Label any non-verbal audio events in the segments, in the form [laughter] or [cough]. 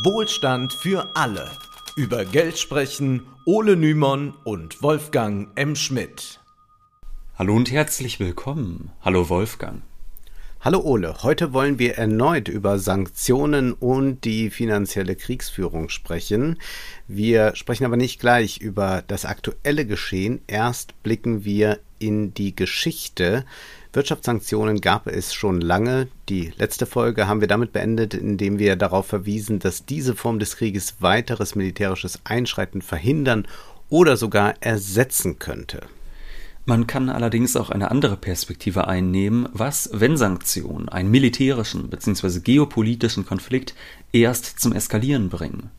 Wohlstand für alle. Über Geld sprechen Ole Nymon und Wolfgang M. Schmidt. Hallo und herzlich willkommen. Hallo Wolfgang. Hallo Ole, heute wollen wir erneut über Sanktionen und die finanzielle Kriegsführung sprechen. Wir sprechen aber nicht gleich über das aktuelle Geschehen. Erst blicken wir in die Geschichte. Wirtschaftssanktionen gab es schon lange. Die letzte Folge haben wir damit beendet, indem wir darauf verwiesen, dass diese Form des Krieges weiteres militärisches Einschreiten verhindern oder sogar ersetzen könnte. Man kann allerdings auch eine andere Perspektive einnehmen, was, wenn Sanktionen einen militärischen bzw. geopolitischen Konflikt erst zum Eskalieren bringen.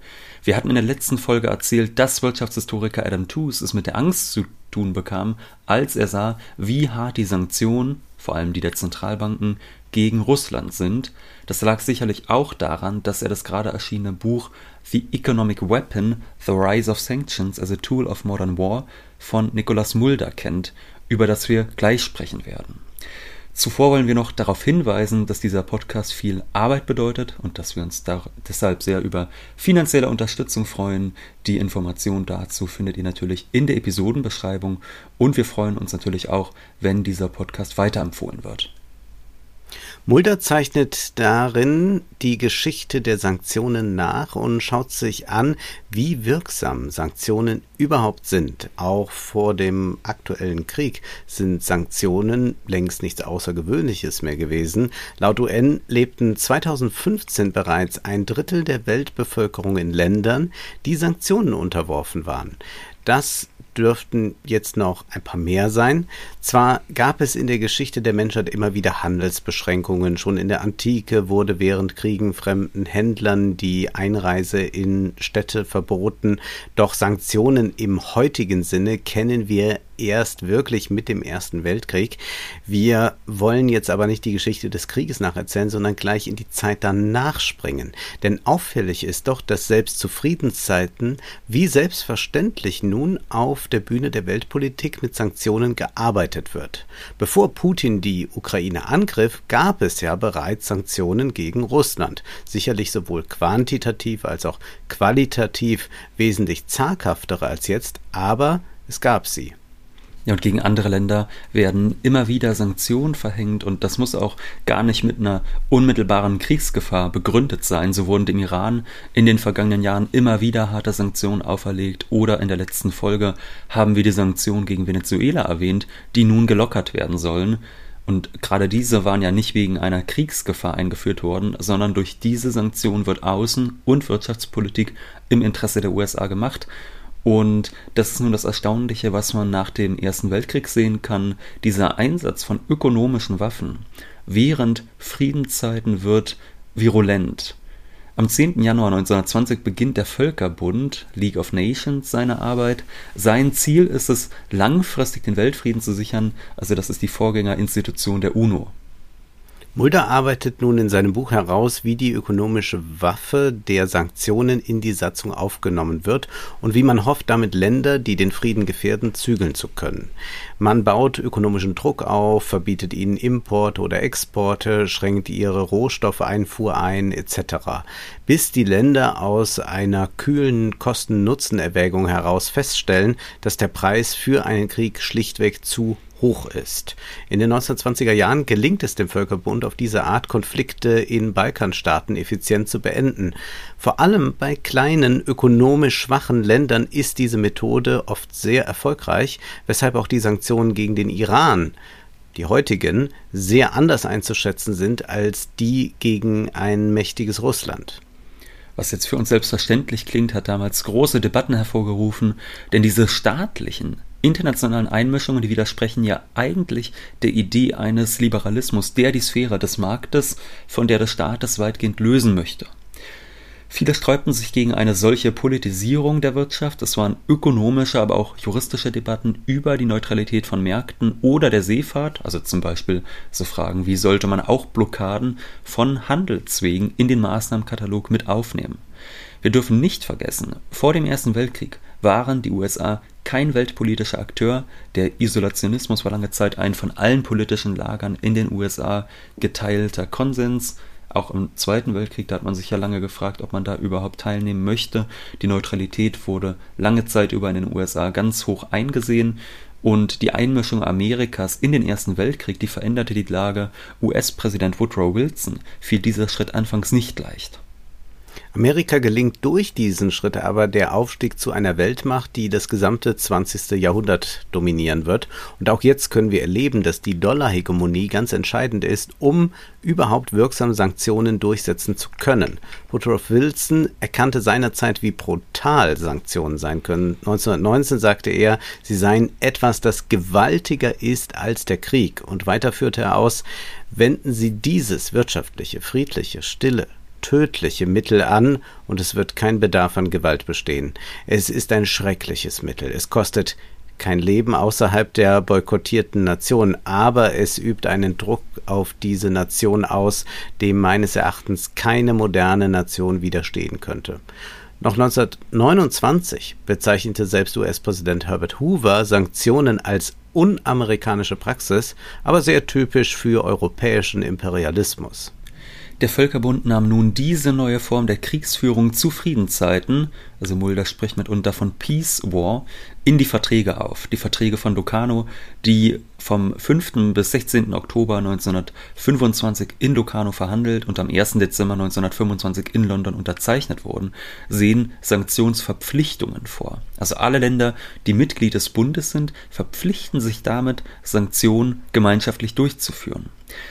Wir hatten in der letzten Folge erzählt, dass Wirtschaftshistoriker Adam Tooze es mit der Angst zu tun bekam, als er sah, wie hart die Sanktionen, vor allem die der Zentralbanken, gegen Russland sind. Das lag sicherlich auch daran, dass er das gerade erschienene Buch The Economic Weapon: The Rise of Sanctions as a Tool of Modern War von Nicolas Mulder kennt, über das wir gleich sprechen werden. Zuvor wollen wir noch darauf hinweisen, dass dieser Podcast viel Arbeit bedeutet und dass wir uns deshalb sehr über finanzielle Unterstützung freuen. Die Information dazu findet ihr natürlich in der Episodenbeschreibung und wir freuen uns natürlich auch, wenn dieser Podcast weiterempfohlen wird. Mulder zeichnet darin die Geschichte der Sanktionen nach und schaut sich an, wie wirksam Sanktionen überhaupt sind. Auch vor dem aktuellen Krieg sind Sanktionen längst nichts Außergewöhnliches mehr gewesen. Laut UN lebten 2015 bereits ein Drittel der Weltbevölkerung in Ländern, die Sanktionen unterworfen waren. Das dürften jetzt noch ein paar mehr sein. Zwar gab es in der Geschichte der Menschheit immer wieder Handelsbeschränkungen. Schon in der Antike wurde während Kriegen fremden Händlern die Einreise in Städte verboten. Doch Sanktionen im heutigen Sinne kennen wir erst wirklich mit dem Ersten Weltkrieg. Wir wollen jetzt aber nicht die Geschichte des Krieges nacherzählen, sondern gleich in die Zeit danach springen. Denn auffällig ist doch, dass selbst zu Friedenszeiten wie selbstverständlich nun auf der Bühne der Weltpolitik mit Sanktionen gearbeitet wird. Bevor Putin die Ukraine angriff, gab es ja bereits Sanktionen gegen Russland. Sicherlich sowohl quantitativ als auch qualitativ wesentlich zaghaftere als jetzt, aber es gab sie. Ja, und gegen andere Länder werden immer wieder Sanktionen verhängt und das muss auch gar nicht mit einer unmittelbaren Kriegsgefahr begründet sein. So wurden dem Iran in den vergangenen Jahren immer wieder harte Sanktionen auferlegt oder in der letzten Folge haben wir die Sanktionen gegen Venezuela erwähnt, die nun gelockert werden sollen. Und gerade diese waren ja nicht wegen einer Kriegsgefahr eingeführt worden, sondern durch diese Sanktionen wird Außen- und Wirtschaftspolitik im Interesse der USA gemacht. Und das ist nun das Erstaunliche, was man nach dem Ersten Weltkrieg sehen kann. Dieser Einsatz von ökonomischen Waffen während Friedenszeiten wird virulent. Am 10. Januar 1920 beginnt der Völkerbund League of Nations seine Arbeit. Sein Ziel ist es, langfristig den Weltfrieden zu sichern. Also das ist die Vorgängerinstitution der UNO. Mulder arbeitet nun in seinem Buch heraus, wie die ökonomische Waffe der Sanktionen in die Satzung aufgenommen wird und wie man hofft, damit Länder, die den Frieden gefährden, zügeln zu können. Man baut ökonomischen Druck auf, verbietet ihnen Import oder Exporte, schränkt ihre Rohstoffeinfuhr ein etc., bis die Länder aus einer kühlen Kosten-Nutzen-Erwägung heraus feststellen, dass der Preis für einen Krieg schlichtweg zu hoch ist. In den 1920er Jahren gelingt es dem Völkerbund auf diese Art Konflikte in Balkanstaaten effizient zu beenden. Vor allem bei kleinen ökonomisch schwachen Ländern ist diese Methode oft sehr erfolgreich, weshalb auch die Sanktionen gegen den Iran die heutigen, sehr anders einzuschätzen sind als die gegen ein mächtiges Russland. Was jetzt für uns selbstverständlich klingt, hat damals große Debatten hervorgerufen, denn diese staatlichen internationalen Einmischungen, die widersprechen ja eigentlich der Idee eines Liberalismus, der die Sphäre des Marktes von der des Staates weitgehend lösen möchte. Viele sträubten sich gegen eine solche Politisierung der Wirtschaft. Es waren ökonomische, aber auch juristische Debatten über die Neutralität von Märkten oder der Seefahrt, also zum Beispiel so Fragen wie sollte man auch Blockaden von Handelswegen in den Maßnahmenkatalog mit aufnehmen. Wir dürfen nicht vergessen, vor dem Ersten Weltkrieg waren die USA kein weltpolitischer Akteur. Der Isolationismus war lange Zeit ein von allen politischen Lagern in den USA geteilter Konsens. Auch im Zweiten Weltkrieg, da hat man sich ja lange gefragt, ob man da überhaupt teilnehmen möchte. Die Neutralität wurde lange Zeit über in den USA ganz hoch eingesehen. Und die Einmischung Amerikas in den Ersten Weltkrieg, die veränderte die Lage. US-Präsident Woodrow Wilson fiel dieser Schritt anfangs nicht leicht. Amerika gelingt durch diesen Schritt aber der Aufstieg zu einer Weltmacht, die das gesamte 20. Jahrhundert dominieren wird. Und auch jetzt können wir erleben, dass die Dollarhegemonie ganz entscheidend ist, um überhaupt wirksame Sanktionen durchsetzen zu können. Woodrow Wilson erkannte seinerzeit, wie brutal Sanktionen sein können. 1919 sagte er, sie seien etwas, das gewaltiger ist als der Krieg. Und weiter führte er aus, wenden Sie dieses wirtschaftliche, friedliche, stille, tödliche Mittel an und es wird kein Bedarf an Gewalt bestehen. Es ist ein schreckliches Mittel. Es kostet kein Leben außerhalb der boykottierten Nation, aber es übt einen Druck auf diese Nation aus, dem meines Erachtens keine moderne Nation widerstehen könnte. Noch 1929 bezeichnete selbst US-Präsident Herbert Hoover Sanktionen als unamerikanische Praxis, aber sehr typisch für europäischen Imperialismus. Der Völkerbund nahm nun diese neue Form der Kriegsführung zu Friedenszeiten, also Mulder spricht mitunter von Peace War, in die Verträge auf. Die Verträge von Locarno, die vom 5. bis 16. Oktober 1925 in Locarno verhandelt und am 1. Dezember 1925 in London unterzeichnet wurden, sehen Sanktionsverpflichtungen vor. Also alle Länder, die Mitglied des Bundes sind, verpflichten sich damit, Sanktionen gemeinschaftlich durchzuführen.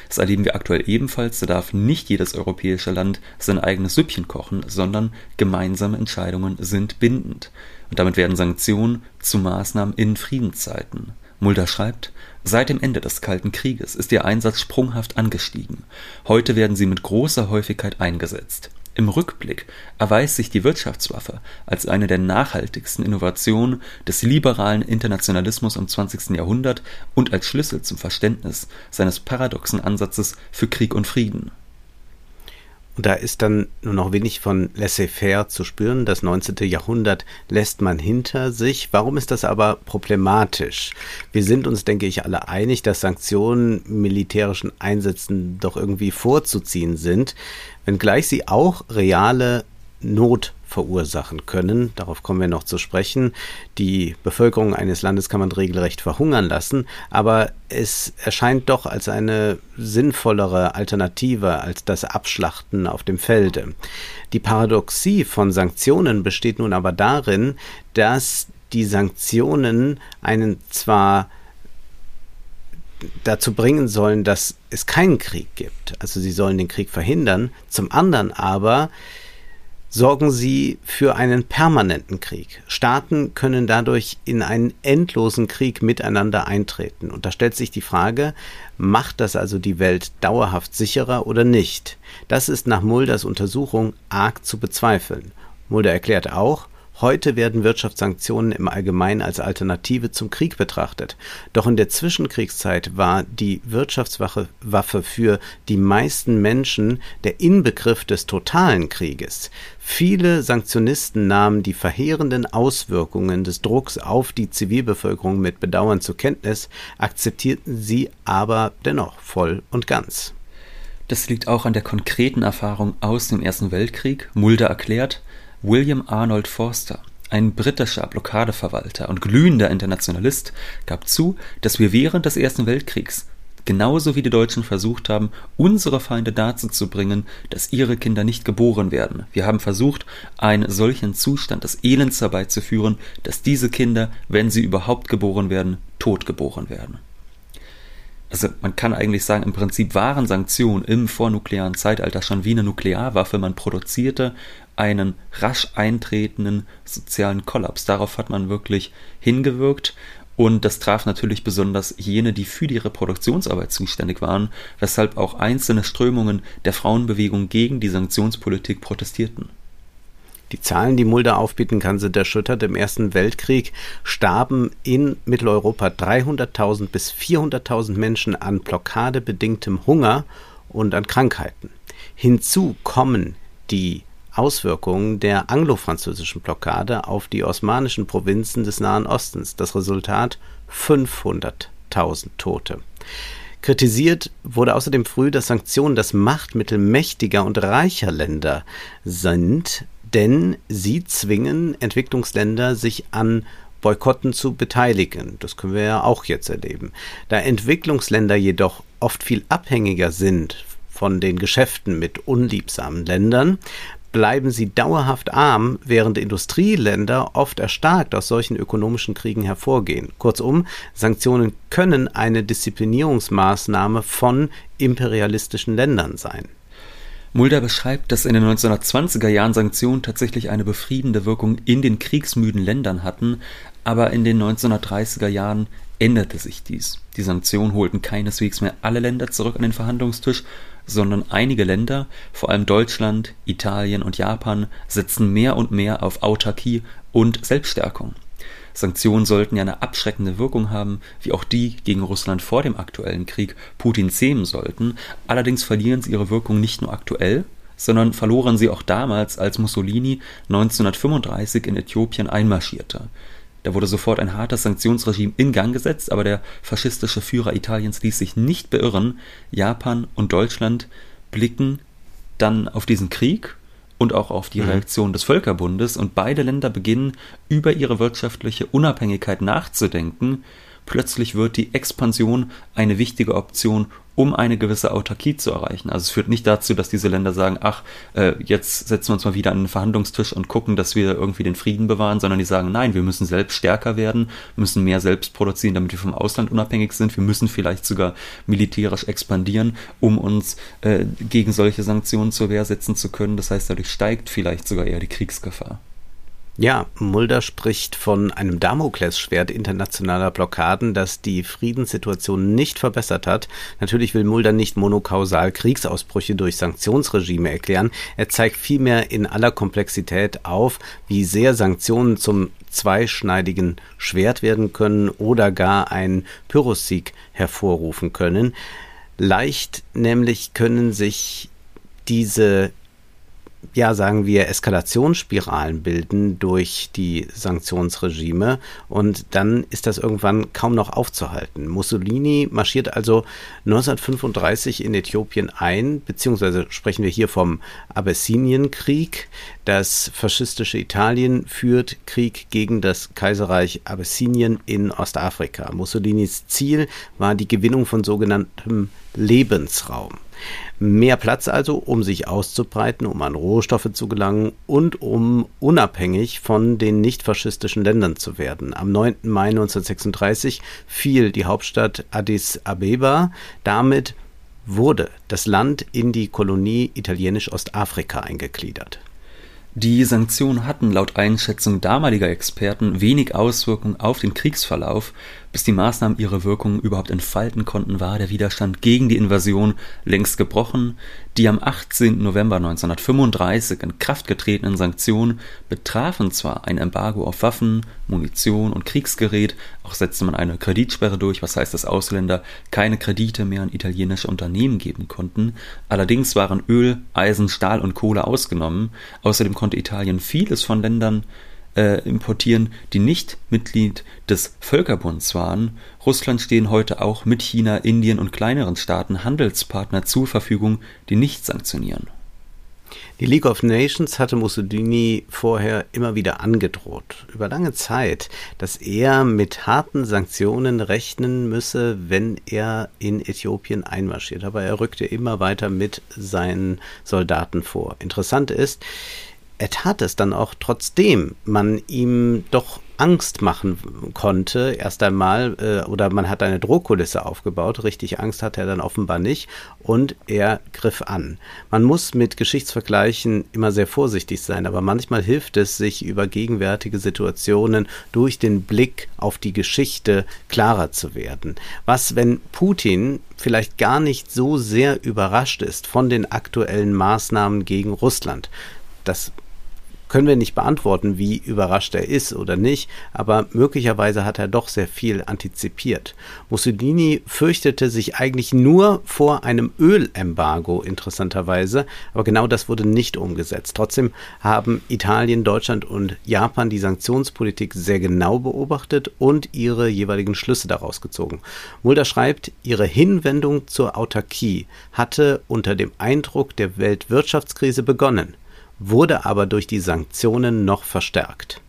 Das erleben wir aktuell ebenfalls, da darf nicht jedes europäische Land sein eigenes Süppchen kochen, sondern gemeinsame Entscheidungen sind bindend. Und damit werden Sanktionen zu Maßnahmen in Friedenszeiten. Mulder schreibt, seit dem Ende des Kalten Krieges ist ihr Einsatz sprunghaft angestiegen. Heute werden sie mit großer Häufigkeit eingesetzt. Im Rückblick erweist sich die Wirtschaftswaffe als eine der nachhaltigsten Innovationen des liberalen Internationalismus im 20. Jahrhundert und als Schlüssel zum Verständnis seines paradoxen Ansatzes für Krieg und Frieden und da ist dann nur noch wenig von laissez-faire zu spüren. Das 19. Jahrhundert lässt man hinter sich. Warum ist das aber problematisch? Wir sind uns, denke ich, alle einig, dass Sanktionen militärischen Einsätzen doch irgendwie vorzuziehen sind, wenngleich sie auch reale Not verursachen können. Darauf kommen wir noch zu sprechen. Die Bevölkerung eines Landes kann man regelrecht verhungern lassen, aber es erscheint doch als eine sinnvollere Alternative als das Abschlachten auf dem Felde. Die Paradoxie von Sanktionen besteht nun aber darin, dass die Sanktionen einen zwar dazu bringen sollen, dass es keinen Krieg gibt. Also sie sollen den Krieg verhindern. Zum anderen aber sorgen sie für einen permanenten Krieg. Staaten können dadurch in einen endlosen Krieg miteinander eintreten. Und da stellt sich die Frage, macht das also die Welt dauerhaft sicherer oder nicht? Das ist nach Mulders Untersuchung arg zu bezweifeln. Mulder erklärt auch, Heute werden Wirtschaftssanktionen im Allgemeinen als Alternative zum Krieg betrachtet. Doch in der Zwischenkriegszeit war die Wirtschaftswaffe für die meisten Menschen der Inbegriff des totalen Krieges. Viele Sanktionisten nahmen die verheerenden Auswirkungen des Drucks auf die Zivilbevölkerung mit Bedauern zur Kenntnis, akzeptierten sie aber dennoch voll und ganz. Das liegt auch an der konkreten Erfahrung aus dem Ersten Weltkrieg. Mulder erklärt, William Arnold Forster, ein britischer Blockadeverwalter und glühender Internationalist, gab zu, dass wir während des Ersten Weltkriegs genauso wie die Deutschen versucht haben, unsere Feinde dazu zu bringen, dass ihre Kinder nicht geboren werden. Wir haben versucht, einen solchen Zustand des Elends herbeizuführen, dass diese Kinder, wenn sie überhaupt geboren werden, tot geboren werden. Also man kann eigentlich sagen, im Prinzip waren Sanktionen im vornuklearen Zeitalter schon wie eine Nuklearwaffe. Man produzierte einen rasch eintretenden sozialen Kollaps. Darauf hat man wirklich hingewirkt. Und das traf natürlich besonders jene, die für die Reproduktionsarbeit zuständig waren, weshalb auch einzelne Strömungen der Frauenbewegung gegen die Sanktionspolitik protestierten. Die Zahlen, die Mulder aufbieten kann, sind erschüttert. Im Ersten Weltkrieg starben in Mitteleuropa 300.000 bis 400.000 Menschen an blockadebedingtem Hunger und an Krankheiten. Hinzu kommen die Auswirkungen der anglo-französischen Blockade auf die osmanischen Provinzen des Nahen Ostens. Das Resultat 500.000 Tote. Kritisiert wurde außerdem früh, dass Sanktionen das Machtmittel mächtiger und reicher Länder sind, denn sie zwingen Entwicklungsländer, sich an Boykotten zu beteiligen. Das können wir ja auch jetzt erleben. Da Entwicklungsländer jedoch oft viel abhängiger sind von den Geschäften mit unliebsamen Ländern, bleiben sie dauerhaft arm, während Industrieländer oft erstarkt aus solchen ökonomischen Kriegen hervorgehen. Kurzum, Sanktionen können eine Disziplinierungsmaßnahme von imperialistischen Ländern sein. Mulder beschreibt, dass in den 1920er Jahren Sanktionen tatsächlich eine befriedende Wirkung in den kriegsmüden Ländern hatten, aber in den 1930er Jahren änderte sich dies. Die Sanktionen holten keineswegs mehr alle Länder zurück an den Verhandlungstisch, sondern einige Länder, vor allem Deutschland, Italien und Japan, setzen mehr und mehr auf Autarkie und Selbststärkung. Sanktionen sollten ja eine abschreckende Wirkung haben, wie auch die gegen Russland vor dem aktuellen Krieg Putin zähmen sollten. Allerdings verlieren sie ihre Wirkung nicht nur aktuell, sondern verloren sie auch damals, als Mussolini 1935 in Äthiopien einmarschierte. Da wurde sofort ein hartes Sanktionsregime in Gang gesetzt, aber der faschistische Führer Italiens ließ sich nicht beirren. Japan und Deutschland blicken dann auf diesen Krieg und auch auf die mhm. Reaktion des Völkerbundes und beide Länder beginnen über ihre wirtschaftliche Unabhängigkeit nachzudenken. Plötzlich wird die Expansion eine wichtige Option um eine gewisse Autarkie zu erreichen. Also es führt nicht dazu, dass diese Länder sagen, ach, äh, jetzt setzen wir uns mal wieder an den Verhandlungstisch und gucken, dass wir irgendwie den Frieden bewahren, sondern die sagen, nein, wir müssen selbst stärker werden, müssen mehr selbst produzieren, damit wir vom Ausland unabhängig sind. Wir müssen vielleicht sogar militärisch expandieren, um uns äh, gegen solche Sanktionen zur Wehr setzen zu können. Das heißt, dadurch steigt vielleicht sogar eher die Kriegsgefahr. Ja, Mulder spricht von einem Damoklesschwert internationaler Blockaden, das die Friedenssituation nicht verbessert hat. Natürlich will Mulder nicht monokausal Kriegsausbrüche durch Sanktionsregime erklären. Er zeigt vielmehr in aller Komplexität auf, wie sehr Sanktionen zum zweischneidigen Schwert werden können oder gar einen Pyrrhussieg hervorrufen können. Leicht nämlich können sich diese ja, sagen wir, Eskalationsspiralen bilden durch die Sanktionsregime und dann ist das irgendwann kaum noch aufzuhalten. Mussolini marschiert also 1935 in Äthiopien ein, beziehungsweise sprechen wir hier vom Abessinienkrieg. Das faschistische Italien führt Krieg gegen das Kaiserreich Abessinien in Ostafrika. Mussolinis Ziel war die Gewinnung von sogenanntem Lebensraum. Mehr Platz also, um sich auszubreiten, um an Rohstoffe zu gelangen und um unabhängig von den nicht faschistischen Ländern zu werden. Am 9. Mai 1936 fiel die Hauptstadt Addis Abeba. Damit wurde das Land in die Kolonie Italienisch-Ostafrika eingegliedert. Die Sanktionen hatten laut Einschätzung damaliger Experten wenig Auswirkung auf den Kriegsverlauf, bis die Maßnahmen ihre Wirkung überhaupt entfalten konnten, war der Widerstand gegen die Invasion längst gebrochen. Die am 18. November 1935 in Kraft getretenen Sanktionen betrafen zwar ein Embargo auf Waffen, Munition und Kriegsgerät, auch setzte man eine Kreditsperre durch, was heißt, dass Ausländer keine Kredite mehr an italienische Unternehmen geben konnten. Allerdings waren Öl, Eisen, Stahl und Kohle ausgenommen. Außerdem konnte Italien vieles von Ländern äh, importieren, die nicht Mitglied des Völkerbunds waren. Russland stehen heute auch mit China, Indien und kleineren Staaten Handelspartner zur Verfügung, die nicht sanktionieren. Die League of Nations hatte Mussolini vorher immer wieder angedroht, über lange Zeit, dass er mit harten Sanktionen rechnen müsse, wenn er in Äthiopien einmarschiert. Aber er rückte immer weiter mit seinen Soldaten vor. Interessant ist, er tat es dann auch trotzdem man ihm doch Angst machen konnte, erst einmal, äh, oder man hat eine Drohkulisse aufgebaut. Richtig Angst hatte er dann offenbar nicht und er griff an. Man muss mit Geschichtsvergleichen immer sehr vorsichtig sein, aber manchmal hilft es, sich über gegenwärtige Situationen durch den Blick auf die Geschichte klarer zu werden. Was, wenn Putin vielleicht gar nicht so sehr überrascht ist von den aktuellen Maßnahmen gegen Russland? Das können wir nicht beantworten, wie überrascht er ist oder nicht, aber möglicherweise hat er doch sehr viel antizipiert. Mussolini fürchtete sich eigentlich nur vor einem Ölembargo, interessanterweise, aber genau das wurde nicht umgesetzt. Trotzdem haben Italien, Deutschland und Japan die Sanktionspolitik sehr genau beobachtet und ihre jeweiligen Schlüsse daraus gezogen. Mulder schreibt, ihre Hinwendung zur Autarkie hatte unter dem Eindruck der Weltwirtschaftskrise begonnen wurde aber durch die Sanktionen noch verstärkt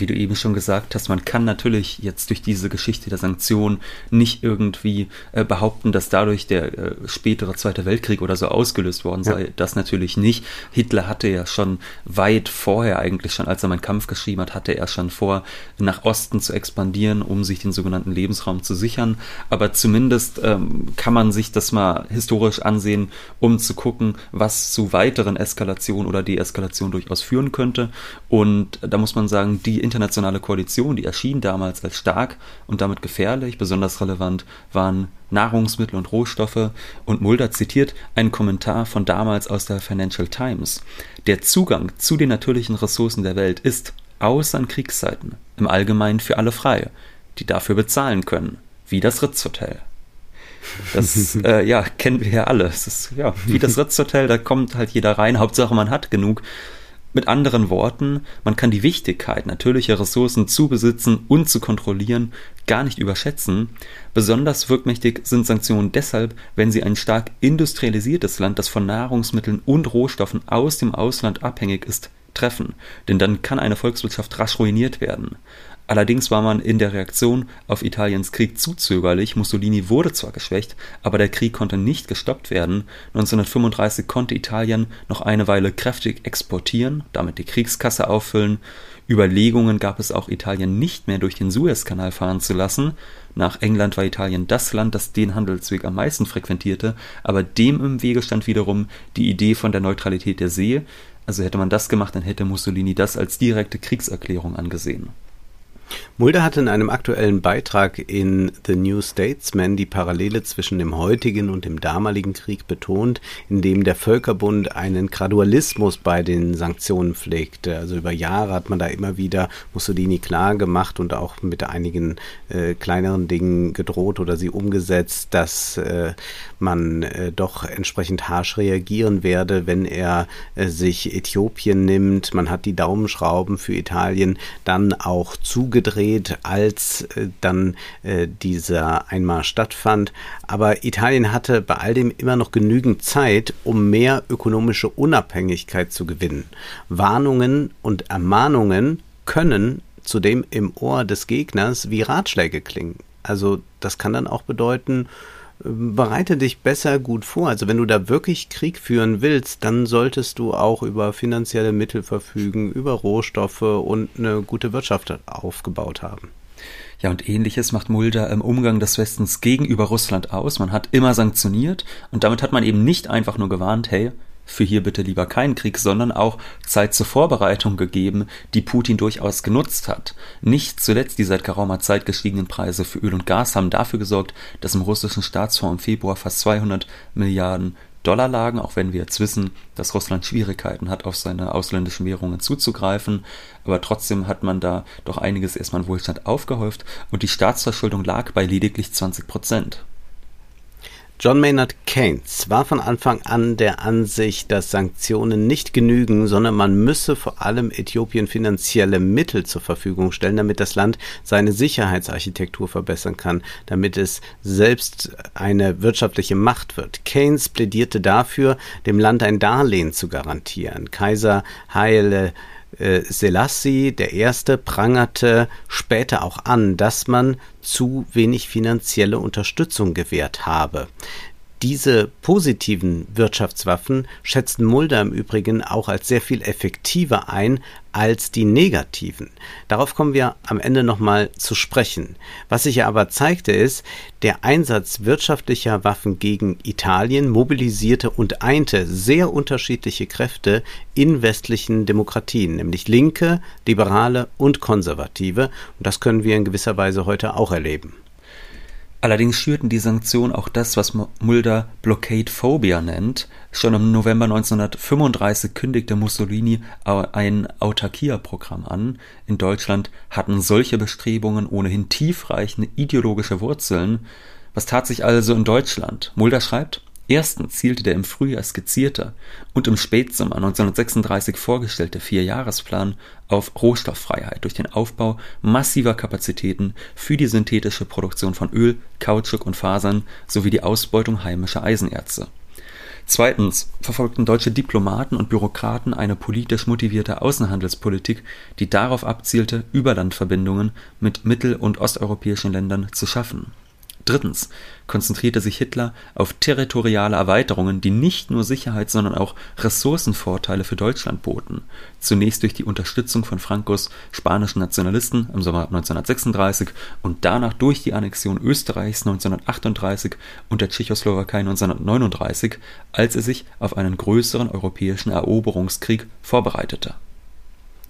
wie du eben schon gesagt hast, man kann natürlich jetzt durch diese Geschichte der Sanktionen nicht irgendwie äh, behaupten, dass dadurch der äh, spätere Zweite Weltkrieg oder so ausgelöst worden sei. Ja. Das natürlich nicht. Hitler hatte ja schon weit vorher eigentlich schon, als er meinen Kampf geschrieben hat, hatte er schon vor, nach Osten zu expandieren, um sich den sogenannten Lebensraum zu sichern. Aber zumindest ähm, kann man sich das mal historisch ansehen, um zu gucken, was zu weiteren Eskalationen oder Deeskalation durchaus führen könnte. Und da muss man sagen, die internationale Koalition, die erschien damals als stark und damit gefährlich. Besonders relevant waren Nahrungsmittel und Rohstoffe. Und Mulder zitiert einen Kommentar von damals aus der Financial Times. Der Zugang zu den natürlichen Ressourcen der Welt ist, außer in Kriegszeiten, im Allgemeinen für alle frei, die dafür bezahlen können, wie das Ritz-Hotel. Das [laughs] äh, ja, kennen wir ja alle. Es ist ja wie das Ritz-Hotel, da kommt halt jeder rein, Hauptsache man hat genug. Mit anderen Worten, man kann die Wichtigkeit natürlicher Ressourcen zu besitzen und zu kontrollieren gar nicht überschätzen. Besonders wirkmächtig sind Sanktionen deshalb, wenn sie ein stark industrialisiertes Land, das von Nahrungsmitteln und Rohstoffen aus dem Ausland abhängig ist, treffen. Denn dann kann eine Volkswirtschaft rasch ruiniert werden. Allerdings war man in der Reaktion auf Italiens Krieg zu zögerlich. Mussolini wurde zwar geschwächt, aber der Krieg konnte nicht gestoppt werden. 1935 konnte Italien noch eine Weile kräftig exportieren, damit die Kriegskasse auffüllen. Überlegungen gab es auch, Italien nicht mehr durch den Suezkanal fahren zu lassen. Nach England war Italien das Land, das den Handelsweg am meisten frequentierte, aber dem im Wege stand wiederum die Idee von der Neutralität der See. Also hätte man das gemacht, dann hätte Mussolini das als direkte Kriegserklärung angesehen. Mulder hat in einem aktuellen Beitrag in The New Statesman die Parallele zwischen dem heutigen und dem damaligen Krieg betont, in dem der Völkerbund einen Gradualismus bei den Sanktionen pflegte. Also über Jahre hat man da immer wieder Mussolini klar gemacht und auch mit einigen äh, kleineren Dingen gedroht oder sie umgesetzt, dass äh, man äh, doch entsprechend harsch reagieren werde, wenn er äh, sich Äthiopien nimmt. Man hat die Daumenschrauben für Italien dann auch zugegeben gedreht, als äh, dann äh, dieser Einmarsch stattfand. Aber Italien hatte bei all dem immer noch genügend Zeit, um mehr ökonomische Unabhängigkeit zu gewinnen. Warnungen und Ermahnungen können zudem im Ohr des Gegners wie Ratschläge klingen. Also das kann dann auch bedeuten, bereite dich besser gut vor. Also wenn du da wirklich Krieg führen willst, dann solltest du auch über finanzielle Mittel verfügen, über Rohstoffe und eine gute Wirtschaft aufgebaut haben. Ja, und ähnliches macht Mulder im Umgang des Westens gegenüber Russland aus. Man hat immer sanktioniert und damit hat man eben nicht einfach nur gewarnt, hey, für hier bitte lieber keinen Krieg, sondern auch Zeit zur Vorbereitung gegeben, die Putin durchaus genutzt hat. Nicht zuletzt die seit geraumer Zeit gestiegenen Preise für Öl und Gas haben dafür gesorgt, dass im russischen Staatsfonds im Februar fast 200 Milliarden Dollar lagen, auch wenn wir jetzt wissen, dass Russland Schwierigkeiten hat, auf seine ausländischen Währungen zuzugreifen. Aber trotzdem hat man da doch einiges erstmal an Wohlstand aufgehäuft und die Staatsverschuldung lag bei lediglich 20 Prozent. John Maynard Keynes war von Anfang an der Ansicht, dass Sanktionen nicht genügen, sondern man müsse vor allem Äthiopien finanzielle Mittel zur Verfügung stellen, damit das Land seine Sicherheitsarchitektur verbessern kann, damit es selbst eine wirtschaftliche Macht wird. Keynes plädierte dafür, dem Land ein Darlehen zu garantieren. Kaiser Haile äh, Selassie der Erste prangerte später auch an, dass man zu wenig finanzielle Unterstützung gewährt habe. Diese positiven Wirtschaftswaffen schätzt Mulder im Übrigen auch als sehr viel effektiver ein als die negativen. Darauf kommen wir am Ende nochmal zu sprechen. Was sich aber zeigte ist, der Einsatz wirtschaftlicher Waffen gegen Italien mobilisierte und einte sehr unterschiedliche Kräfte in westlichen Demokratien, nämlich Linke, Liberale und Konservative. Und das können wir in gewisser Weise heute auch erleben. Allerdings schürten die Sanktionen auch das, was Mulder Blockade Phobia nennt. Schon im November 1935 kündigte Mussolini ein Autarkia-Programm an. In Deutschland hatten solche Bestrebungen ohnehin tiefreichende ideologische Wurzeln. Was tat sich also in Deutschland? Mulder schreibt, Erstens zielte der im Frühjahr skizzierte und im Spätsommer 1936 vorgestellte Vierjahresplan auf Rohstofffreiheit durch den Aufbau massiver Kapazitäten für die synthetische Produktion von Öl, Kautschuk und Fasern sowie die Ausbeutung heimischer Eisenerze. Zweitens verfolgten deutsche Diplomaten und Bürokraten eine politisch motivierte Außenhandelspolitik, die darauf abzielte, Überlandverbindungen mit mittel- und osteuropäischen Ländern zu schaffen Drittens konzentrierte sich Hitler auf territoriale Erweiterungen, die nicht nur Sicherheits sondern auch Ressourcenvorteile für Deutschland boten, zunächst durch die Unterstützung von Francos spanischen Nationalisten im Sommer 1936 und danach durch die Annexion Österreichs 1938 und der Tschechoslowakei 1939, als er sich auf einen größeren europäischen Eroberungskrieg vorbereitete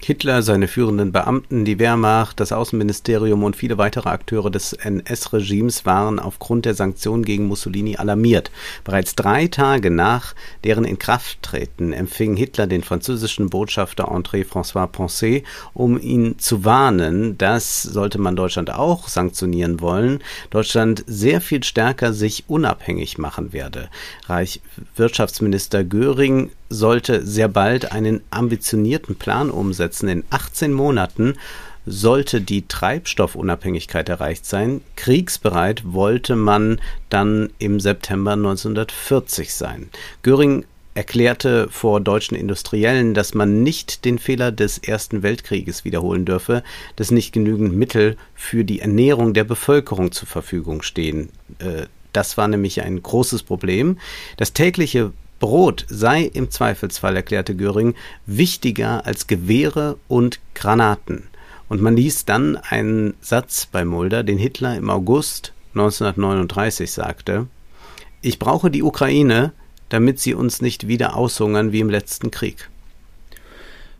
Hitler, seine führenden Beamten, die Wehrmacht, das Außenministerium und viele weitere Akteure des NS-Regimes waren aufgrund der Sanktionen gegen Mussolini alarmiert. Bereits drei Tage nach deren Inkrafttreten empfing Hitler den französischen Botschafter André François Poncet, um ihn zu warnen, dass, sollte man Deutschland auch sanktionieren wollen, Deutschland sehr viel stärker sich unabhängig machen werde. Reich Wirtschaftsminister Göring sollte sehr bald einen ambitionierten Plan umsetzen. In 18 Monaten sollte die Treibstoffunabhängigkeit erreicht sein. Kriegsbereit wollte man dann im September 1940 sein. Göring erklärte vor deutschen Industriellen, dass man nicht den Fehler des Ersten Weltkrieges wiederholen dürfe, dass nicht genügend Mittel für die Ernährung der Bevölkerung zur Verfügung stehen. Äh, das war nämlich ein großes Problem. Das tägliche Brot sei im Zweifelsfall, erklärte Göring, wichtiger als Gewehre und Granaten. Und man liest dann einen Satz bei Mulder, den Hitler im August 1939 sagte, ich brauche die Ukraine, damit sie uns nicht wieder aushungern wie im letzten Krieg.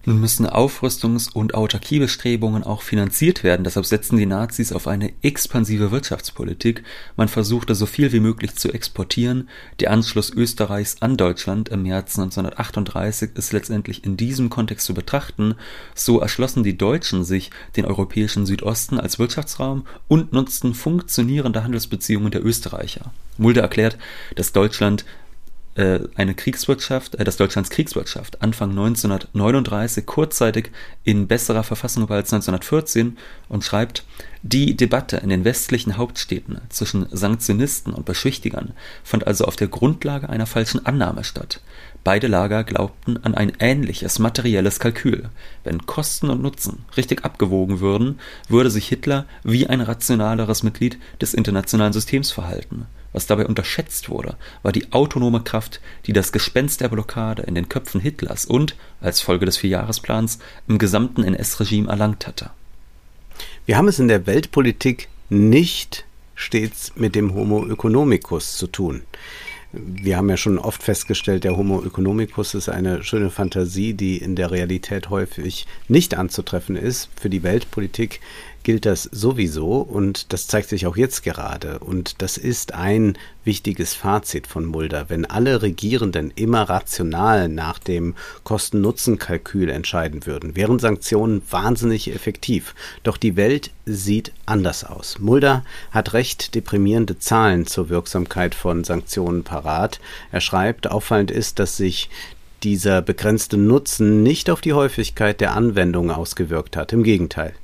Nun müssen Aufrüstungs- und Autarkiebestrebungen auch finanziert werden, deshalb setzten die Nazis auf eine expansive Wirtschaftspolitik. Man versuchte so viel wie möglich zu exportieren. Der Anschluss Österreichs an Deutschland im März 1938 ist letztendlich in diesem Kontext zu betrachten. So erschlossen die Deutschen sich den europäischen Südosten als Wirtschaftsraum und nutzten funktionierende Handelsbeziehungen der Österreicher. Mulder erklärt, dass Deutschland eine Kriegswirtschaft, äh, dass Deutschlands Kriegswirtschaft Anfang 1939 kurzzeitig in besserer Verfassung war als 1914 und schreibt, die Debatte in den westlichen Hauptstädten zwischen Sanktionisten und Beschwichtigern fand also auf der Grundlage einer falschen Annahme statt. Beide Lager glaubten an ein ähnliches materielles Kalkül. Wenn Kosten und Nutzen richtig abgewogen würden, würde sich Hitler wie ein rationaleres Mitglied des internationalen Systems verhalten. Was dabei unterschätzt wurde, war die autonome Kraft, die das Gespenst der Blockade in den Köpfen Hitlers und, als Folge des Vierjahresplans, im gesamten NS-Regime erlangt hatte. Wir haben es in der Weltpolitik nicht stets mit dem Homo economicus zu tun. Wir haben ja schon oft festgestellt, der Homo economicus ist eine schöne Fantasie, die in der Realität häufig nicht anzutreffen ist. Für die Weltpolitik gilt das sowieso und das zeigt sich auch jetzt gerade. Und das ist ein wichtiges Fazit von Mulder. Wenn alle Regierenden immer rational nach dem Kosten-Nutzen-Kalkül entscheiden würden, wären Sanktionen wahnsinnig effektiv. Doch die Welt sieht anders aus. Mulder hat recht deprimierende Zahlen zur Wirksamkeit von Sanktionen parat. Er schreibt, auffallend ist, dass sich dieser begrenzte Nutzen nicht auf die Häufigkeit der Anwendung ausgewirkt hat. Im Gegenteil.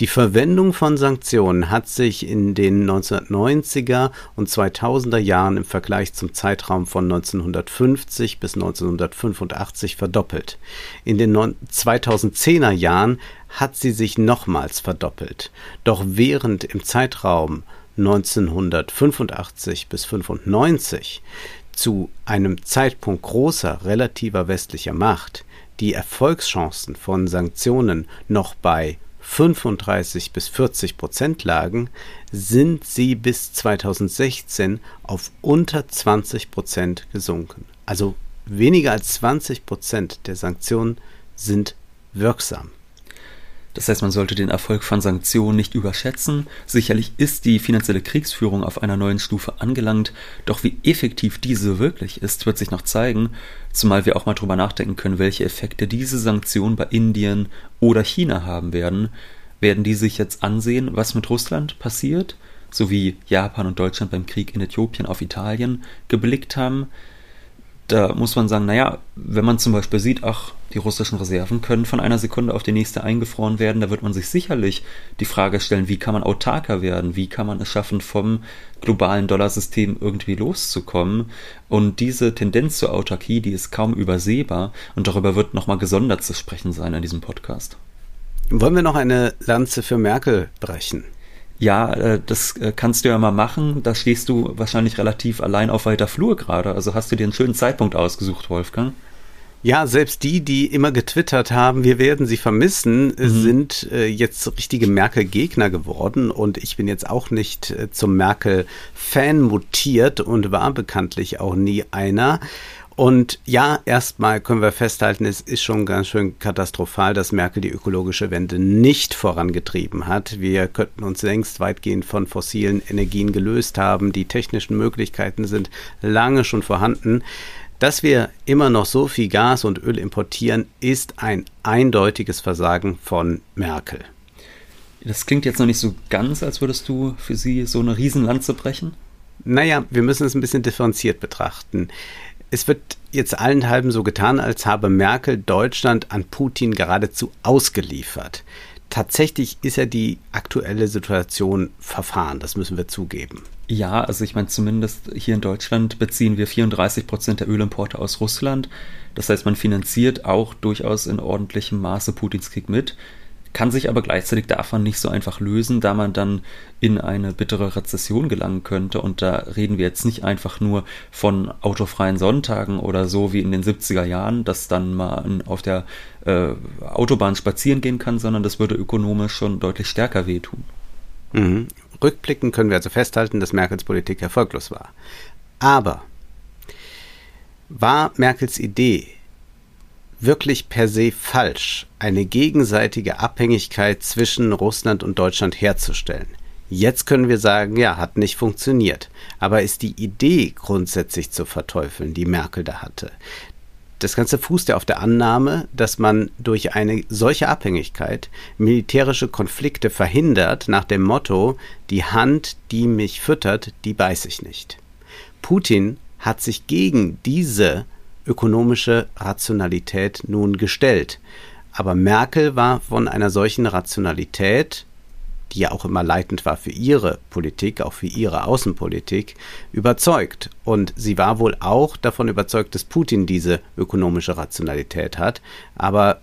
Die Verwendung von Sanktionen hat sich in den 1990er und 2000er Jahren im Vergleich zum Zeitraum von 1950 bis 1985 verdoppelt. In den 2010er Jahren hat sie sich nochmals verdoppelt. Doch während im Zeitraum 1985 bis 1995 zu einem Zeitpunkt großer relativer westlicher Macht die Erfolgschancen von Sanktionen noch bei 35 bis 40 Prozent lagen, sind sie bis 2016 auf unter 20 Prozent gesunken. Also weniger als 20 Prozent der Sanktionen sind wirksam. Das heißt, man sollte den Erfolg von Sanktionen nicht überschätzen. Sicherlich ist die finanzielle Kriegsführung auf einer neuen Stufe angelangt, doch wie effektiv diese wirklich ist, wird sich noch zeigen, zumal wir auch mal drüber nachdenken können, welche Effekte diese Sanktionen bei Indien oder China haben werden. Werden die sich jetzt ansehen, was mit Russland passiert, so wie Japan und Deutschland beim Krieg in Äthiopien auf Italien geblickt haben? Da muss man sagen, naja, wenn man zum Beispiel sieht, ach, die russischen Reserven können von einer Sekunde auf die nächste eingefroren werden, da wird man sich sicherlich die Frage stellen, wie kann man autarker werden, wie kann man es schaffen, vom globalen Dollarsystem irgendwie loszukommen. Und diese Tendenz zur Autarkie, die ist kaum übersehbar und darüber wird nochmal gesondert zu sprechen sein in diesem Podcast. Wollen wir noch eine Lanze für Merkel brechen? Ja, äh, das äh, kannst du ja mal machen. Da stehst du wahrscheinlich relativ allein auf weiter Flur gerade. Also hast du dir einen schönen Zeitpunkt ausgesucht, Wolfgang? Ja, selbst die, die immer getwittert haben, wir werden sie vermissen, äh, mhm. sind äh, jetzt richtige Merkel-Gegner geworden. Und ich bin jetzt auch nicht äh, zum Merkel-Fan mutiert und war bekanntlich auch nie einer. Und ja, erstmal können wir festhalten, es ist schon ganz schön katastrophal, dass Merkel die ökologische Wende nicht vorangetrieben hat. Wir könnten uns längst weitgehend von fossilen Energien gelöst haben. Die technischen Möglichkeiten sind lange schon vorhanden. Dass wir immer noch so viel Gas und Öl importieren, ist ein eindeutiges Versagen von Merkel. Das klingt jetzt noch nicht so ganz, als würdest du für sie so eine Riesenlanze brechen. Naja, wir müssen es ein bisschen differenziert betrachten. Es wird jetzt allenthalben so getan, als habe Merkel Deutschland an Putin geradezu ausgeliefert. Tatsächlich ist ja die aktuelle Situation verfahren, das müssen wir zugeben. Ja, also ich meine, zumindest hier in Deutschland beziehen wir 34 Prozent der Ölimporte aus Russland. Das heißt, man finanziert auch durchaus in ordentlichem Maße Putins Krieg mit kann sich aber gleichzeitig davon nicht so einfach lösen, da man dann in eine bittere Rezession gelangen könnte. Und da reden wir jetzt nicht einfach nur von autofreien Sonntagen oder so wie in den 70er Jahren, dass dann mal auf der äh, Autobahn spazieren gehen kann, sondern das würde ökonomisch schon deutlich stärker wehtun. Mhm. Rückblickend können wir also festhalten, dass Merkels Politik erfolglos war. Aber war Merkels Idee, wirklich per se falsch, eine gegenseitige Abhängigkeit zwischen Russland und Deutschland herzustellen. Jetzt können wir sagen, ja, hat nicht funktioniert. Aber ist die Idee grundsätzlich zu verteufeln, die Merkel da hatte? Das Ganze fußt ja auf der Annahme, dass man durch eine solche Abhängigkeit militärische Konflikte verhindert nach dem Motto, die Hand, die mich füttert, die beiß ich nicht. Putin hat sich gegen diese ökonomische Rationalität nun gestellt. Aber Merkel war von einer solchen Rationalität, die ja auch immer leitend war für ihre Politik, auch für ihre Außenpolitik, überzeugt. Und sie war wohl auch davon überzeugt, dass Putin diese ökonomische Rationalität hat. Aber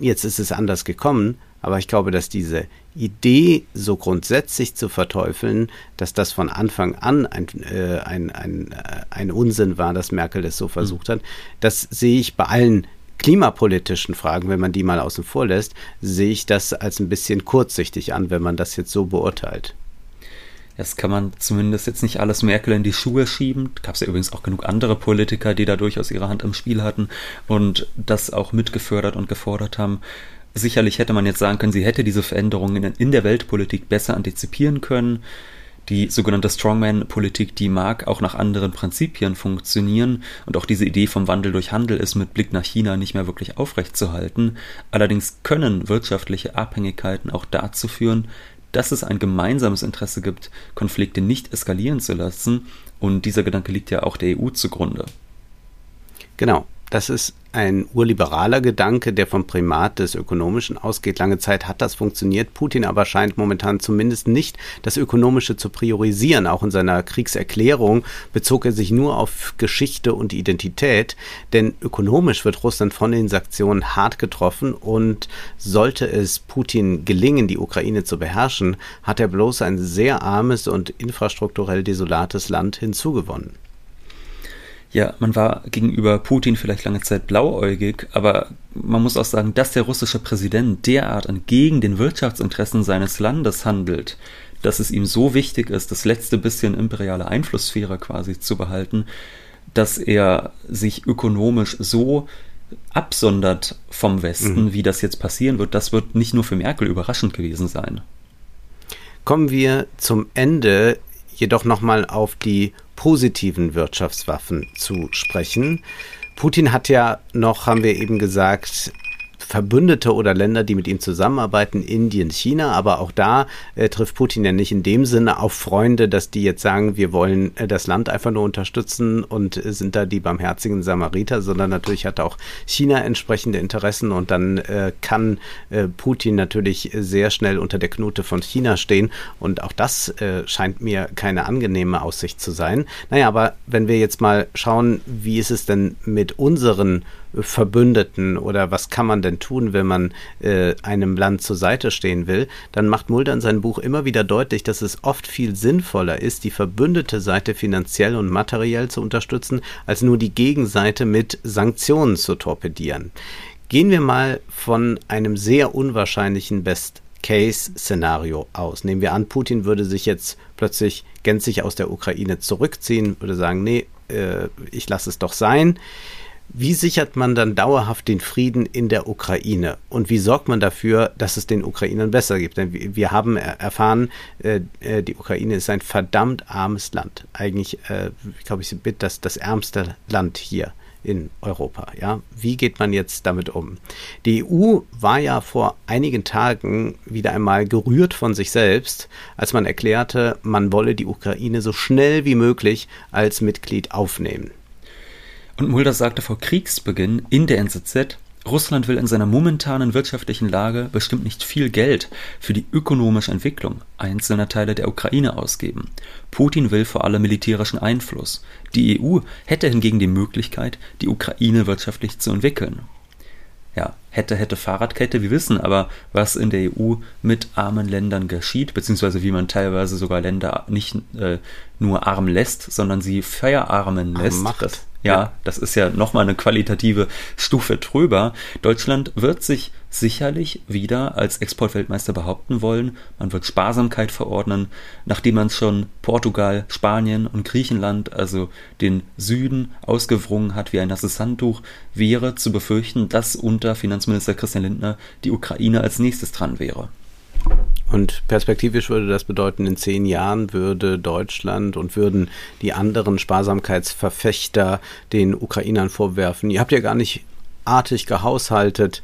jetzt ist es anders gekommen. Aber ich glaube, dass diese Idee so grundsätzlich zu verteufeln, dass das von Anfang an ein, äh, ein, ein, äh, ein Unsinn war, dass Merkel das so versucht hat, das sehe ich bei allen klimapolitischen Fragen, wenn man die mal außen vor lässt, sehe ich das als ein bisschen kurzsichtig an, wenn man das jetzt so beurteilt. Das kann man zumindest jetzt nicht alles Merkel in die Schuhe schieben. Gab es ja übrigens auch genug andere Politiker, die da durchaus ihre Hand im Spiel hatten und das auch mitgefördert und gefordert haben. Sicherlich hätte man jetzt sagen können, sie hätte diese Veränderungen in der Weltpolitik besser antizipieren können. Die sogenannte Strongman-Politik, die mag auch nach anderen Prinzipien funktionieren und auch diese Idee vom Wandel durch Handel ist mit Blick nach China nicht mehr wirklich aufrechtzuerhalten. Allerdings können wirtschaftliche Abhängigkeiten auch dazu führen, dass es ein gemeinsames Interesse gibt, Konflikte nicht eskalieren zu lassen und dieser Gedanke liegt ja auch der EU zugrunde. Genau, das ist ein urliberaler Gedanke, der vom Primat des Ökonomischen ausgeht. Lange Zeit hat das funktioniert. Putin aber scheint momentan zumindest nicht das Ökonomische zu priorisieren. Auch in seiner Kriegserklärung bezog er sich nur auf Geschichte und Identität. Denn ökonomisch wird Russland von den Sanktionen hart getroffen und sollte es Putin gelingen, die Ukraine zu beherrschen, hat er bloß ein sehr armes und infrastrukturell desolates Land hinzugewonnen. Ja, man war gegenüber Putin vielleicht lange Zeit blauäugig, aber man muss auch sagen, dass der russische Präsident derart entgegen den Wirtschaftsinteressen seines Landes handelt, dass es ihm so wichtig ist, das letzte bisschen imperiale Einflusssphäre quasi zu behalten, dass er sich ökonomisch so absondert vom Westen, mhm. wie das jetzt passieren wird, das wird nicht nur für Merkel überraschend gewesen sein. Kommen wir zum Ende jedoch nochmal auf die positiven Wirtschaftswaffen zu sprechen. Putin hat ja noch, haben wir eben gesagt, Verbündete oder Länder, die mit ihm zusammenarbeiten, Indien, China, aber auch da äh, trifft Putin ja nicht in dem Sinne auf Freunde, dass die jetzt sagen, wir wollen äh, das Land einfach nur unterstützen und äh, sind da die barmherzigen Samariter, sondern natürlich hat auch China entsprechende Interessen und dann äh, kann äh, Putin natürlich sehr schnell unter der Knute von China stehen und auch das äh, scheint mir keine angenehme Aussicht zu sein. Naja, aber wenn wir jetzt mal schauen, wie ist es denn mit unseren Verbündeten oder was kann man denn tun, wenn man äh, einem Land zur Seite stehen will, dann macht Mulder in seinem Buch immer wieder deutlich, dass es oft viel sinnvoller ist, die verbündete Seite finanziell und materiell zu unterstützen, als nur die Gegenseite mit Sanktionen zu torpedieren. Gehen wir mal von einem sehr unwahrscheinlichen Best Case-Szenario aus. Nehmen wir an, Putin würde sich jetzt plötzlich gänzlich aus der Ukraine zurückziehen, würde sagen, nee, äh, ich lasse es doch sein. Wie sichert man dann dauerhaft den Frieden in der Ukraine? Und wie sorgt man dafür, dass es den Ukrainern besser gibt? Denn wir haben erfahren, äh, äh, die Ukraine ist ein verdammt armes Land. Eigentlich, äh, glaube ich, mit das, das ärmste Land hier in Europa. Ja, wie geht man jetzt damit um? Die EU war ja vor einigen Tagen wieder einmal gerührt von sich selbst, als man erklärte, man wolle die Ukraine so schnell wie möglich als Mitglied aufnehmen. Und Mulder sagte vor Kriegsbeginn in der NZZ, Russland will in seiner momentanen wirtschaftlichen Lage bestimmt nicht viel Geld für die ökonomische Entwicklung einzelner Teile der Ukraine ausgeben. Putin will vor allem militärischen Einfluss. Die EU hätte hingegen die Möglichkeit, die Ukraine wirtschaftlich zu entwickeln. Ja, hätte, hätte Fahrradkette, wir wissen aber, was in der EU mit armen Ländern geschieht, beziehungsweise wie man teilweise sogar Länder nicht äh, nur arm lässt, sondern sie verarmen lässt. Macht. Das, ja, das ist ja nochmal eine qualitative Stufe drüber. Deutschland wird sich sicherlich wieder als Exportweltmeister behaupten wollen. Man wird Sparsamkeit verordnen, nachdem man schon Portugal, Spanien und Griechenland, also den Süden, ausgewrungen hat wie ein nasses Handtuch, wäre zu befürchten, dass unter Finanzminister Christian Lindner die Ukraine als nächstes dran wäre. Und perspektivisch würde das bedeuten, in zehn Jahren würde Deutschland und würden die anderen Sparsamkeitsverfechter den Ukrainern vorwerfen, ihr habt ja gar nicht artig gehaushaltet,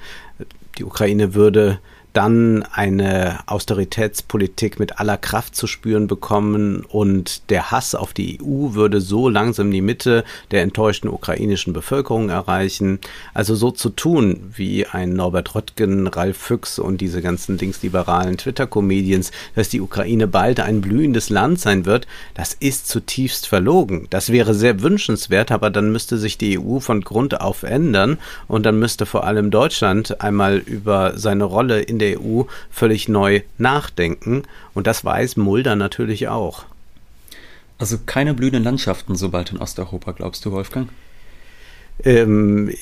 die Ukraine würde dann eine Austeritätspolitik mit aller Kraft zu spüren bekommen und der Hass auf die EU würde so langsam die Mitte der enttäuschten ukrainischen Bevölkerung erreichen. Also so zu tun wie ein Norbert Röttgen, Ralf Füchs und diese ganzen linksliberalen Twitter-Comedians, dass die Ukraine bald ein blühendes Land sein wird, das ist zutiefst verlogen. Das wäre sehr wünschenswert, aber dann müsste sich die EU von Grund auf ändern und dann müsste vor allem Deutschland einmal über seine Rolle in der EU völlig neu nachdenken. Und das weiß Mulder natürlich auch. Also keine blühenden Landschaften sobald in Osteuropa, glaubst du, Wolfgang? Ähm,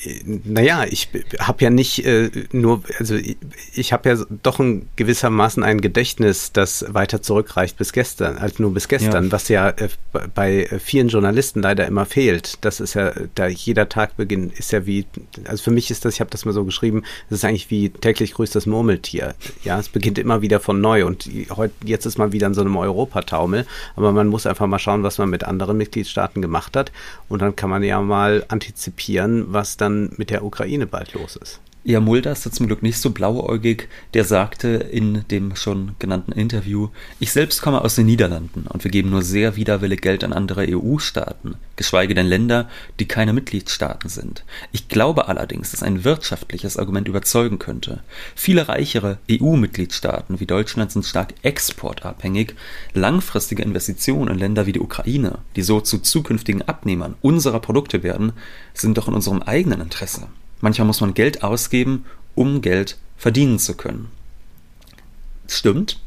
naja, ich habe ja nicht äh, nur, also ich, ich habe ja doch ein gewissermaßen ein Gedächtnis, das weiter zurückreicht bis gestern, als nur bis gestern, ja. was ja äh, bei vielen Journalisten leider immer fehlt. Das ist ja, da jeder Tagbeginn ist ja wie, also für mich ist das, ich habe das mal so geschrieben, das ist eigentlich wie täglich grüßt das Murmeltier. Ja, es beginnt immer wieder von neu und heute, jetzt ist man wieder in so einem Europataumel, aber man muss einfach mal schauen, was man mit anderen Mitgliedstaaten gemacht hat und dann kann man ja mal antizipieren, irritieren, was dann mit der Ukraine bald los ist. Ja, Mulder ist zum Glück nicht so blauäugig. Der sagte in dem schon genannten Interview, ich selbst komme aus den Niederlanden und wir geben nur sehr widerwillig Geld an andere EU-Staaten, geschweige denn Länder, die keine Mitgliedstaaten sind. Ich glaube allerdings, dass ein wirtschaftliches Argument überzeugen könnte. Viele reichere EU-Mitgliedstaaten wie Deutschland sind stark exportabhängig. Langfristige Investitionen in Länder wie die Ukraine, die so zu zukünftigen Abnehmern unserer Produkte werden, sind doch in unserem eigenen Interesse. Manchmal muss man Geld ausgeben, um Geld verdienen zu können. Stimmt,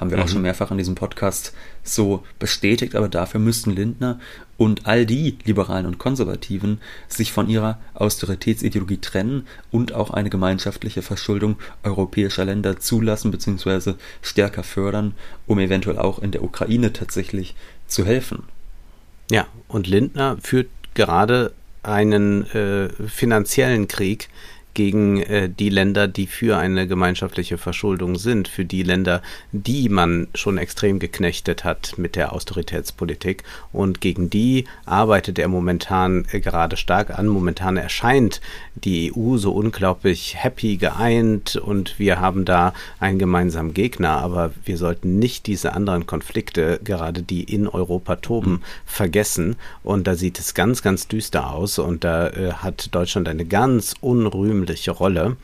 haben wir mhm. auch schon mehrfach in diesem Podcast so bestätigt, aber dafür müssten Lindner und all die Liberalen und Konservativen sich von ihrer Austeritätsideologie trennen und auch eine gemeinschaftliche Verschuldung europäischer Länder zulassen bzw. stärker fördern, um eventuell auch in der Ukraine tatsächlich zu helfen. Ja, und Lindner führt gerade einen äh, finanziellen Krieg gegen äh, die Länder, die für eine gemeinschaftliche Verschuldung sind, für die Länder, die man schon extrem geknechtet hat mit der Austeritätspolitik. Und gegen die arbeitet er momentan äh, gerade stark an. Momentan erscheint die EU so unglaublich happy, geeint und wir haben da einen gemeinsamen Gegner. Aber wir sollten nicht diese anderen Konflikte, gerade die in Europa toben, mhm. vergessen. Und da sieht es ganz, ganz düster aus. Und da äh, hat Deutschland eine ganz unrühmliche wesentliche Rolle.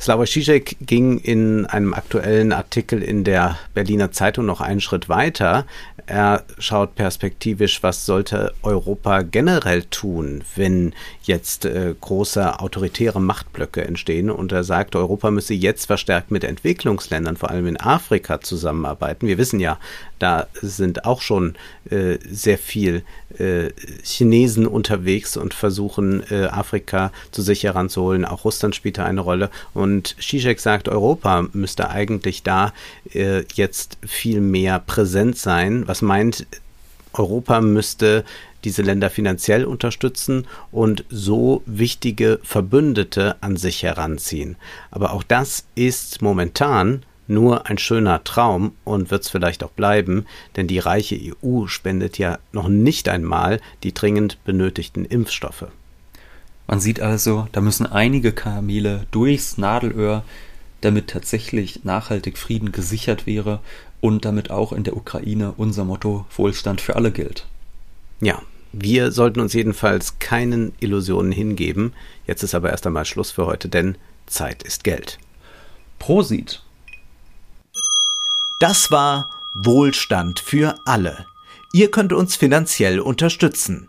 Slavoj Žižek ging in einem aktuellen Artikel in der Berliner Zeitung noch einen Schritt weiter. Er schaut perspektivisch, was sollte Europa generell tun, wenn jetzt äh, große autoritäre Machtblöcke entstehen. Und er sagt, Europa müsse jetzt verstärkt mit Entwicklungsländern, vor allem in Afrika, zusammenarbeiten. Wir wissen ja, da sind auch schon äh, sehr viel äh, Chinesen unterwegs und versuchen, äh, Afrika zu sich heranzuholen. Auch Russland spielt da eine Rolle. Und Zizek sagt, Europa müsste eigentlich da äh, jetzt viel mehr präsent sein, was meint, Europa müsste diese Länder finanziell unterstützen und so wichtige Verbündete an sich heranziehen. Aber auch das ist momentan nur ein schöner Traum und wird es vielleicht auch bleiben, denn die reiche EU spendet ja noch nicht einmal die dringend benötigten Impfstoffe. Man sieht also, da müssen einige Kamele durchs Nadelöhr, damit tatsächlich nachhaltig Frieden gesichert wäre und damit auch in der Ukraine unser Motto Wohlstand für alle gilt. Ja, wir sollten uns jedenfalls keinen Illusionen hingeben. Jetzt ist aber erst einmal Schluss für heute, denn Zeit ist Geld. Prosit! Das war Wohlstand für alle. Ihr könnt uns finanziell unterstützen